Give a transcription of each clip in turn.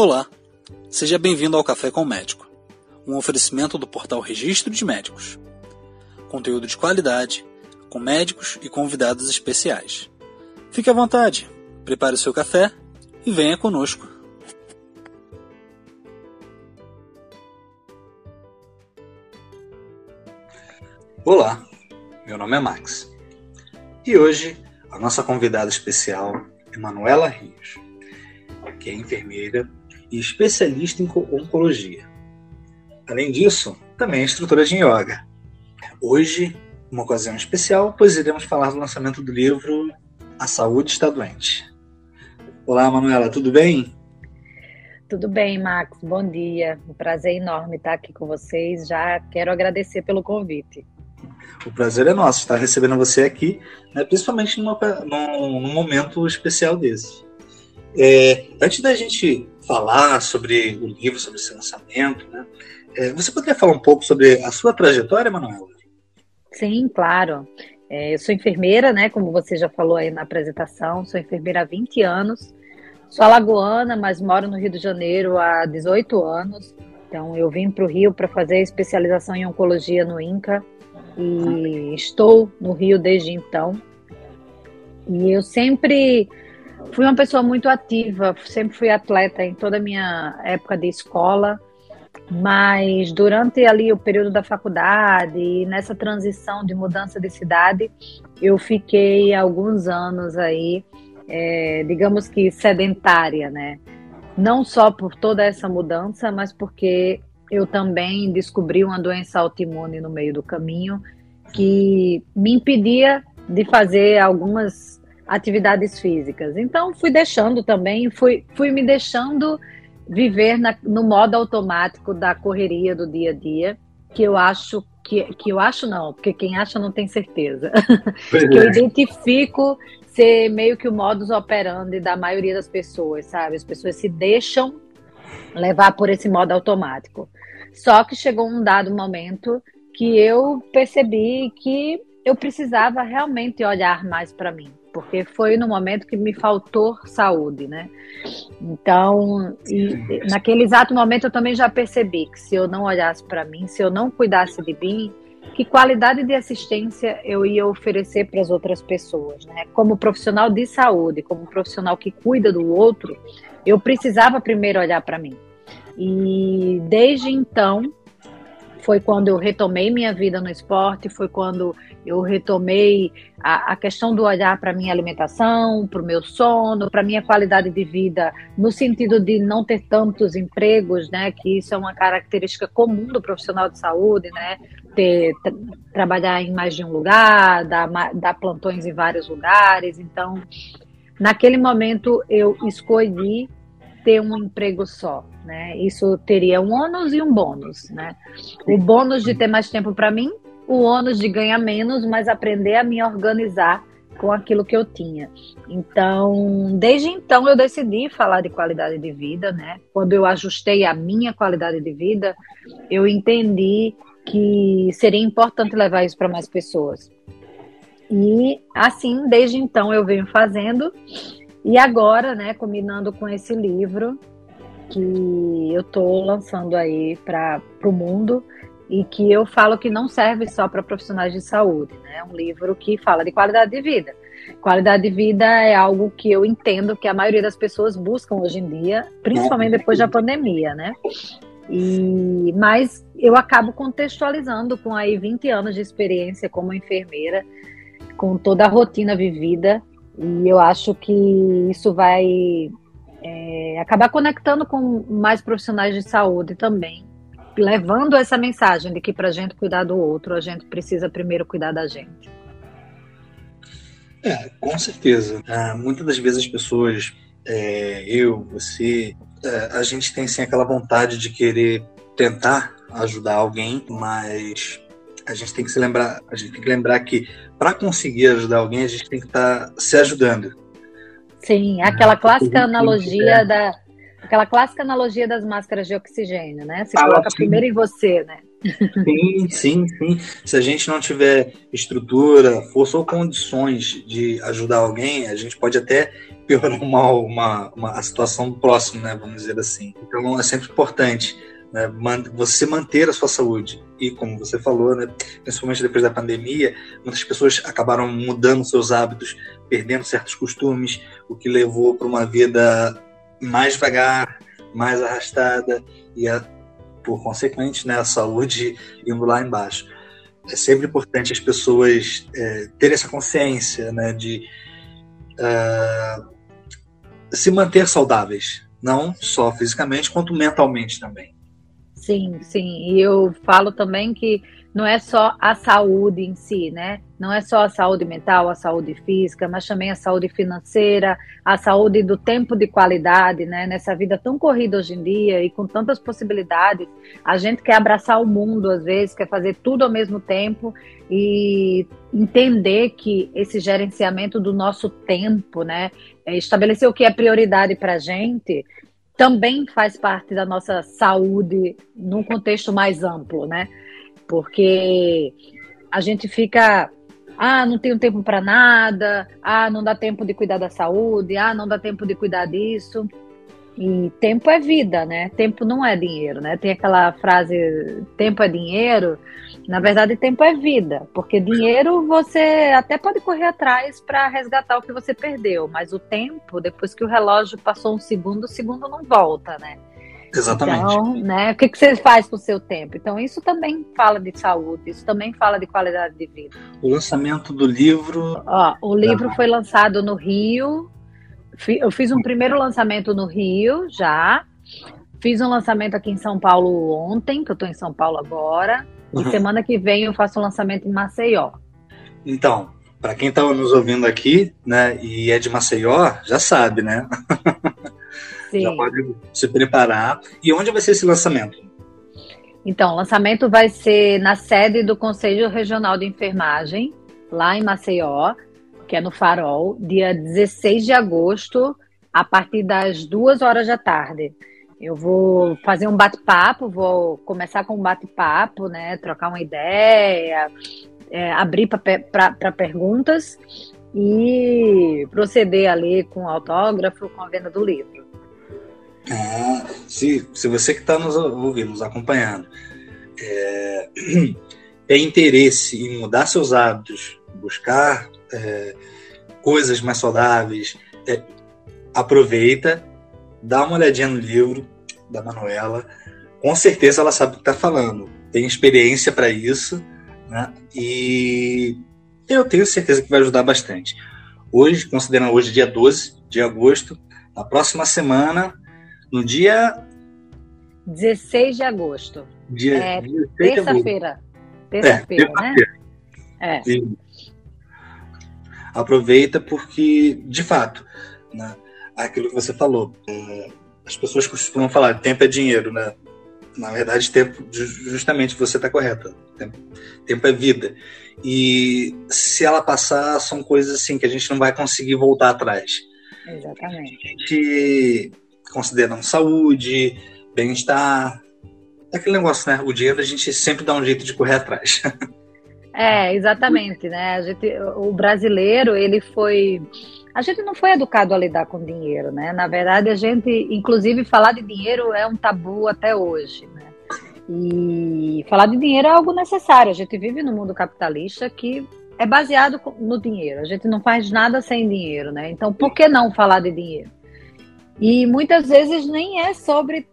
Olá, seja bem-vindo ao Café com o Médico, um oferecimento do portal Registro de Médicos. Conteúdo de qualidade, com médicos e convidados especiais. Fique à vontade, prepare o seu café e venha conosco. Olá, meu nome é Max e hoje a nossa convidada especial é Manuela Rios, que é enfermeira e especialista em oncologia. Além disso, também é instrutora de yoga. Hoje, uma ocasião especial, pois iremos falar do lançamento do livro A Saúde Está Doente. Olá, Manuela, tudo bem? Tudo bem, Max. Bom dia. Um prazer enorme estar aqui com vocês. Já quero agradecer pelo convite. O prazer é nosso estar recebendo você aqui, né, principalmente numa, num, num momento especial desse. É, antes da gente falar sobre o livro, sobre esse lançamento, né, é, você poderia falar um pouco sobre a sua trajetória, Manuela? Sim, claro. É, eu sou enfermeira, né, como você já falou aí na apresentação, sou enfermeira há 20 anos. Sou alagoana, mas moro no Rio de Janeiro há 18 anos. Então, eu vim para o Rio para fazer especialização em oncologia no INCA e estou no Rio desde então. E eu sempre fui uma pessoa muito ativa, sempre fui atleta em toda a minha época de escola, mas durante ali o período da faculdade e nessa transição de mudança de cidade, eu fiquei alguns anos aí, é, digamos que sedentária, né? Não só por toda essa mudança, mas porque eu também descobri uma doença autoimune no meio do caminho que me impedia de fazer algumas atividades físicas. Então fui deixando também, fui, fui me deixando viver na, no modo automático da correria do dia a dia, que eu acho que, que eu acho não, porque quem acha não tem certeza. que eu é. identifico ser meio que o modus operandi da maioria das pessoas, sabe? As pessoas se deixam levar por esse modo automático. Só que chegou um dado momento que eu percebi que eu precisava realmente olhar mais para mim, porque foi no momento que me faltou saúde, né? Então, naquele exato momento eu também já percebi que se eu não olhasse para mim, se eu não cuidasse de mim, que qualidade de assistência eu ia oferecer para as outras pessoas, né? Como profissional de saúde, como profissional que cuida do outro, eu precisava primeiro olhar para mim. E desde então, foi quando eu retomei minha vida no esporte, foi quando eu retomei a, a questão do olhar para minha alimentação, para o meu sono, para minha qualidade de vida, no sentido de não ter tantos empregos, né? Que isso é uma característica comum do profissional de saúde, né? Ter, trabalhar em mais de um lugar, dar, dar plantões em vários lugares. Então, naquele momento eu escolhi ter um emprego só, né? Isso teria um ônus e um bônus, né? O bônus de ter mais tempo para mim, o ônus de ganhar menos, mas aprender a me organizar com aquilo que eu tinha. Então, desde então eu decidi falar de qualidade de vida, né? Quando eu ajustei a minha qualidade de vida, eu entendi que seria importante levar isso para mais pessoas. E assim, desde então eu venho fazendo e agora, né, combinando com esse livro que eu estou lançando aí para o mundo e que eu falo que não serve só para profissionais de saúde, né? É um livro que fala de qualidade de vida. Qualidade de vida é algo que eu entendo que a maioria das pessoas buscam hoje em dia, principalmente depois da pandemia, né? E, mas eu acabo contextualizando com aí 20 anos de experiência como enfermeira, com toda a rotina vivida e eu acho que isso vai é, acabar conectando com mais profissionais de saúde também, levando essa mensagem de que para a gente cuidar do outro, a gente precisa primeiro cuidar da gente. É, com certeza. Ah, muitas das vezes as pessoas, é, eu, você, é, a gente tem sim aquela vontade de querer tentar ajudar alguém, mas a gente tem que se lembrar, a gente tem que lembrar que para conseguir ajudar alguém, a gente tem que estar tá se ajudando. Sim, aquela clássica analogia da aquela clássica analogia das máscaras de oxigênio, né? Você ah, coloca sim. primeiro em você, né? Sim, sim, sim. Se a gente não tiver estrutura, força ou condições de ajudar alguém, a gente pode até piorar uma, uma, uma a situação do próximo, né? Vamos dizer assim. Então é sempre importante né, você manter a sua saúde. E como você falou, né, principalmente depois da pandemia, muitas pessoas acabaram mudando seus hábitos, perdendo certos costumes, o que levou para uma vida mais devagar, mais arrastada e, a, por consequente, né, a saúde indo lá embaixo. É sempre importante as pessoas é, terem essa consciência né, de uh, se manter saudáveis, não só fisicamente, quanto mentalmente também. Sim, sim. E eu falo também que não é só a saúde em si, né? Não é só a saúde mental, a saúde física, mas também a saúde financeira, a saúde do tempo de qualidade, né? Nessa vida tão corrida hoje em dia e com tantas possibilidades, a gente quer abraçar o mundo às vezes, quer fazer tudo ao mesmo tempo e entender que esse gerenciamento do nosso tempo, né? É estabelecer o que é prioridade para a gente também faz parte da nossa saúde num contexto mais amplo, né? Porque a gente fica, ah, não tenho tempo para nada, ah, não dá tempo de cuidar da saúde, ah, não dá tempo de cuidar disso. E tempo é vida, né? Tempo não é dinheiro, né? Tem aquela frase, tempo é dinheiro. Na verdade, tempo é vida, porque dinheiro você até pode correr atrás para resgatar o que você perdeu, mas o tempo, depois que o relógio passou um segundo, o segundo não volta, né? Exatamente. Então, né, o que, que você faz com o seu tempo? Então, isso também fala de saúde, isso também fala de qualidade de vida. O lançamento do livro. Ó, o livro foi lançado no Rio eu fiz um primeiro lançamento no Rio já. Fiz um lançamento aqui em São Paulo ontem, que eu estou em São Paulo agora. Uhum. E semana que vem eu faço um lançamento em Maceió. Então, para quem está nos ouvindo aqui, né, e é de Maceió, já sabe, né? Sim. Já pode se preparar. E onde vai ser esse lançamento? Então, o lançamento vai ser na sede do Conselho Regional de Enfermagem, lá em Maceió que é no Farol, dia 16 de agosto, a partir das duas horas da tarde. Eu vou fazer um bate-papo, vou começar com um bate-papo, né? Trocar uma ideia, é, abrir para perguntas e proceder ali com o autógrafo, com a venda do livro. Ah, se, se você que está nos ouvindo, nos acompanhando, é, tem interesse em mudar seus hábitos, buscar é, coisas mais saudáveis, é, aproveita, dá uma olhadinha no livro da Manuela. Com certeza ela sabe o que está falando, tem experiência para isso, né? E eu tenho certeza que vai ajudar bastante. Hoje, considerando hoje dia 12 de agosto, na próxima semana, no dia 16 de agosto. Dia, é, terça-feira. Terça-feira, é, né? É aproveita porque, de fato, né, aquilo que você falou, é, as pessoas costumam falar tempo é dinheiro, né? Na verdade, tempo, justamente você está correta. Tempo, tempo é vida. E se ela passar, são coisas assim que a gente não vai conseguir voltar atrás. Exatamente. A gente considerando saúde, bem-estar, é aquele negócio, né? O dinheiro a gente sempre dá um jeito de correr atrás. É, exatamente, né? A gente, o brasileiro, ele foi. A gente não foi educado a lidar com dinheiro, né? Na verdade, a gente, inclusive, falar de dinheiro é um tabu até hoje, né? E falar de dinheiro é algo necessário. A gente vive no mundo capitalista que é baseado no dinheiro. A gente não faz nada sem dinheiro, né? Então, por que não falar de dinheiro? E muitas vezes nem é sobre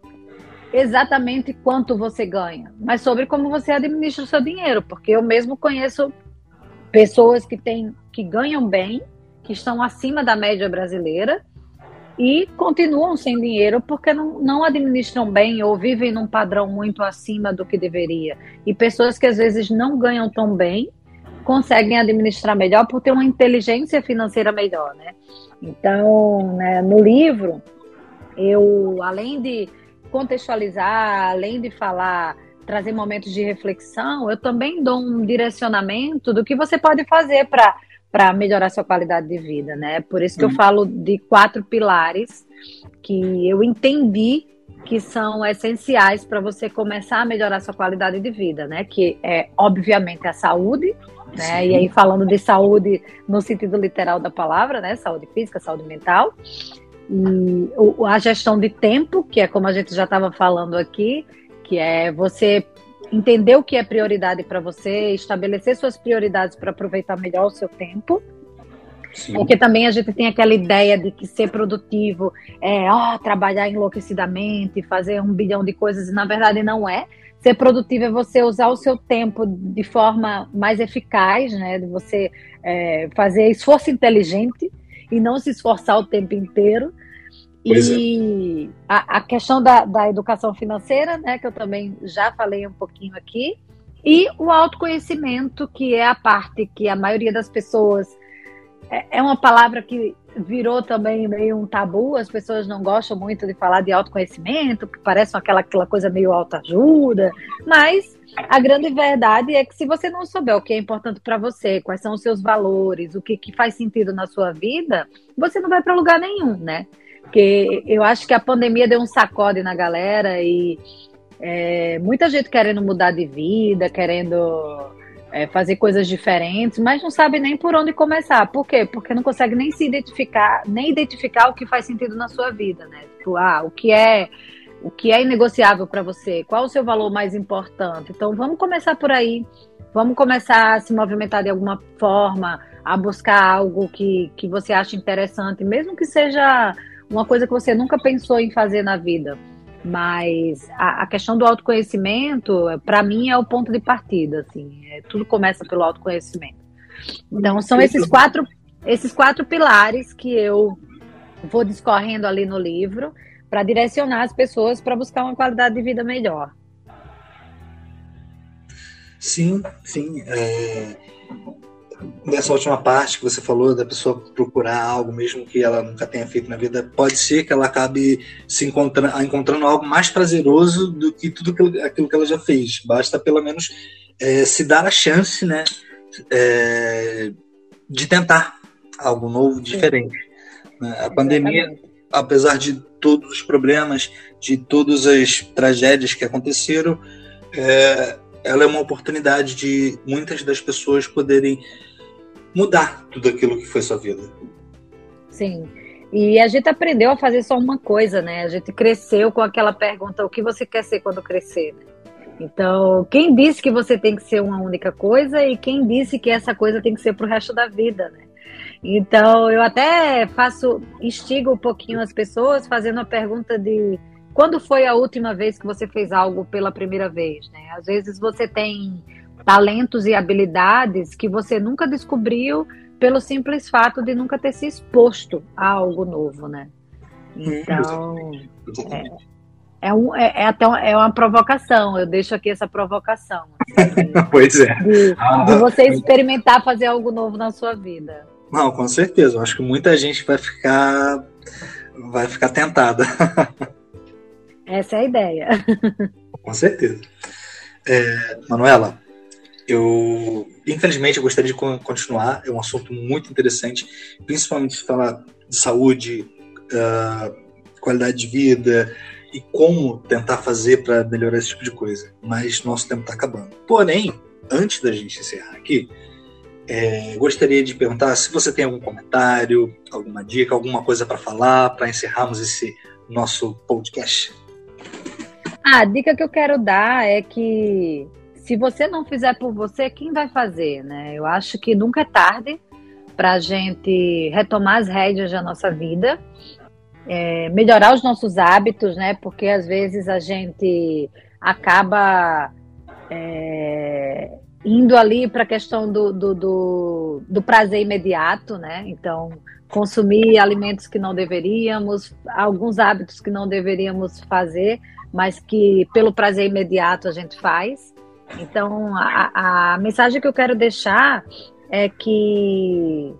exatamente quanto você ganha, mas sobre como você administra o seu dinheiro, porque eu mesmo conheço pessoas que têm que ganham bem, que estão acima da média brasileira e continuam sem dinheiro porque não, não administram bem ou vivem num padrão muito acima do que deveria. E pessoas que às vezes não ganham tão bem conseguem administrar melhor por ter uma inteligência financeira melhor, né? Então, né, no livro, eu, além de contextualizar, além de falar, trazer momentos de reflexão, eu também dou um direcionamento do que você pode fazer para para melhorar sua qualidade de vida, né? Por isso que uhum. eu falo de quatro pilares que eu entendi que são essenciais para você começar a melhorar sua qualidade de vida, né? Que é, obviamente, a saúde, né? Sim. E aí falando de saúde no sentido literal da palavra, né? Saúde física, saúde mental. E a gestão de tempo, que é como a gente já estava falando aqui, que é você entender o que é prioridade para você, estabelecer suas prioridades para aproveitar melhor o seu tempo. Sim. Porque também a gente tem aquela ideia de que ser produtivo é ó, trabalhar enlouquecidamente, fazer um bilhão de coisas, e na verdade não é. Ser produtivo é você usar o seu tempo de forma mais eficaz, né? De você é, fazer esforço inteligente e não se esforçar o tempo inteiro. Pois e é. a, a, questão da, da educação financeira, né, que eu também já falei um pouquinho aqui, e o autoconhecimento, que é a parte que a maioria das pessoas é, é uma palavra que virou também meio um tabu, as pessoas não gostam muito de falar de autoconhecimento, que parece aquela, aquela coisa meio autoajuda, mas a grande verdade é que se você não souber o que é importante para você, quais são os seus valores, o que, que faz sentido na sua vida, você não vai para lugar nenhum, né? Porque eu acho que a pandemia deu um sacode na galera e é, muita gente querendo mudar de vida, querendo é, fazer coisas diferentes, mas não sabe nem por onde começar. Por quê? Porque não consegue nem se identificar, nem identificar o que faz sentido na sua vida, né? Tipo, ah, o que é o que é inegociável para você? Qual o seu valor mais importante? Então, vamos começar por aí. Vamos começar a se movimentar de alguma forma, a buscar algo que, que você acha interessante, mesmo que seja uma coisa que você nunca pensou em fazer na vida. Mas a, a questão do autoconhecimento, para mim, é o ponto de partida. Assim, é, tudo começa pelo autoconhecimento. Então, são esses quatro, esses quatro pilares que eu vou discorrendo ali no livro para direcionar as pessoas para buscar uma qualidade de vida melhor. Sim, sim. É nessa última parte que você falou da pessoa procurar algo mesmo que ela nunca tenha feito na vida, pode ser que ela acabe se encontrando, encontrando algo mais prazeroso do que tudo aquilo que ela já fez. Basta pelo menos é, se dar a chance, né, é, de tentar algo novo, diferente. Né? A pandemia, apesar de todos os problemas, de todas as tragédias que aconteceram, é, ela é uma oportunidade de muitas das pessoas poderem mudar tudo aquilo que foi sua vida. Sim. E a gente aprendeu a fazer só uma coisa, né? A gente cresceu com aquela pergunta: o que você quer ser quando crescer? Então, quem disse que você tem que ser uma única coisa e quem disse que essa coisa tem que ser para o resto da vida, né? Então, eu até faço, instigo um pouquinho as pessoas fazendo a pergunta de quando foi a última vez que você fez algo pela primeira vez, né? Às vezes você tem talentos e habilidades que você nunca descobriu pelo simples fato de nunca ter se exposto a algo novo, né? Então, é, é, um, é, é até é uma provocação. Eu deixo aqui essa provocação. Assim, pois é. De, ah, de você experimentar fazer algo novo na sua vida. Não, com certeza. Eu acho que muita gente vai ficar vai ficar tentada. Essa é a ideia. Com certeza. É, Manuela, eu, infelizmente, eu gostaria de continuar. É um assunto muito interessante, principalmente se falar de saúde, uh, qualidade de vida e como tentar fazer para melhorar esse tipo de coisa. Mas nosso tempo está acabando. Porém, antes da gente encerrar aqui, é, gostaria de perguntar se você tem algum comentário, alguma dica, alguma coisa para falar para encerrarmos esse nosso podcast. Ah, a dica que eu quero dar é que se você não fizer por você, quem vai fazer, né? Eu acho que nunca é tarde para a gente retomar as rédeas da nossa vida, é, melhorar os nossos hábitos, né? Porque às vezes a gente acaba é, indo ali para a questão do, do, do, do, prazer imediato, né? Então, consumir alimentos que não deveríamos, alguns hábitos que não deveríamos fazer, mas que pelo prazer imediato a gente faz. Então, a, a mensagem que eu quero deixar é que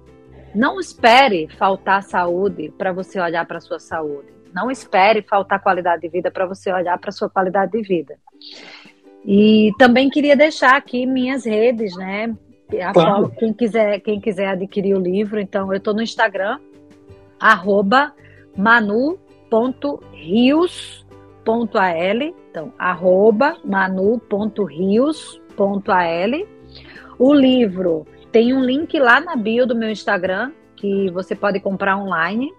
não espere faltar saúde para você olhar para sua saúde. Não espere faltar qualidade de vida para você olhar para sua qualidade de vida. E também queria deixar aqui minhas redes, né? Claro. Quem quiser, quem quiser adquirir o livro, então eu estou no Instagram, arroba manu.rios então, arroba manu.rios.al. O livro tem um link lá na bio do meu Instagram, que você pode comprar online.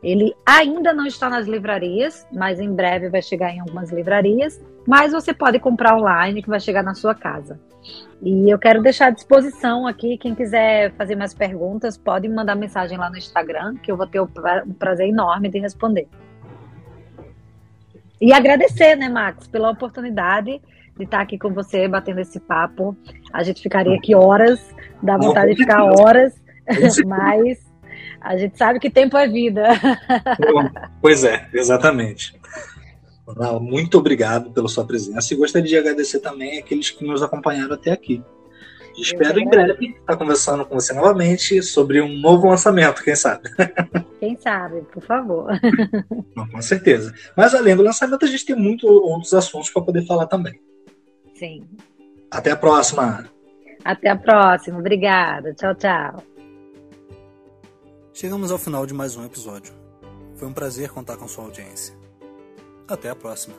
Ele ainda não está nas livrarias, mas em breve vai chegar em algumas livrarias. Mas você pode comprar online, que vai chegar na sua casa. E eu quero deixar à disposição aqui, quem quiser fazer mais perguntas, pode mandar mensagem lá no Instagram, que eu vou ter um prazer enorme de responder. E agradecer, né, Max, pela oportunidade de estar aqui com você, batendo esse papo. A gente ficaria aqui horas, dá vontade de ficar horas, mas a gente sabe que tempo é vida. Pois é, exatamente. Muito obrigado pela sua presença e gostaria de agradecer também aqueles que nos acompanharam até aqui. Espero em breve estar conversando com você novamente sobre um novo lançamento, quem sabe? Quem sabe, por favor. com certeza. Mas além do lançamento, a gente tem muitos outros assuntos para poder falar também. Sim. Até a próxima. Até a próxima. Obrigada. Tchau, tchau. Chegamos ao final de mais um episódio. Foi um prazer contar com sua audiência. Até a próxima!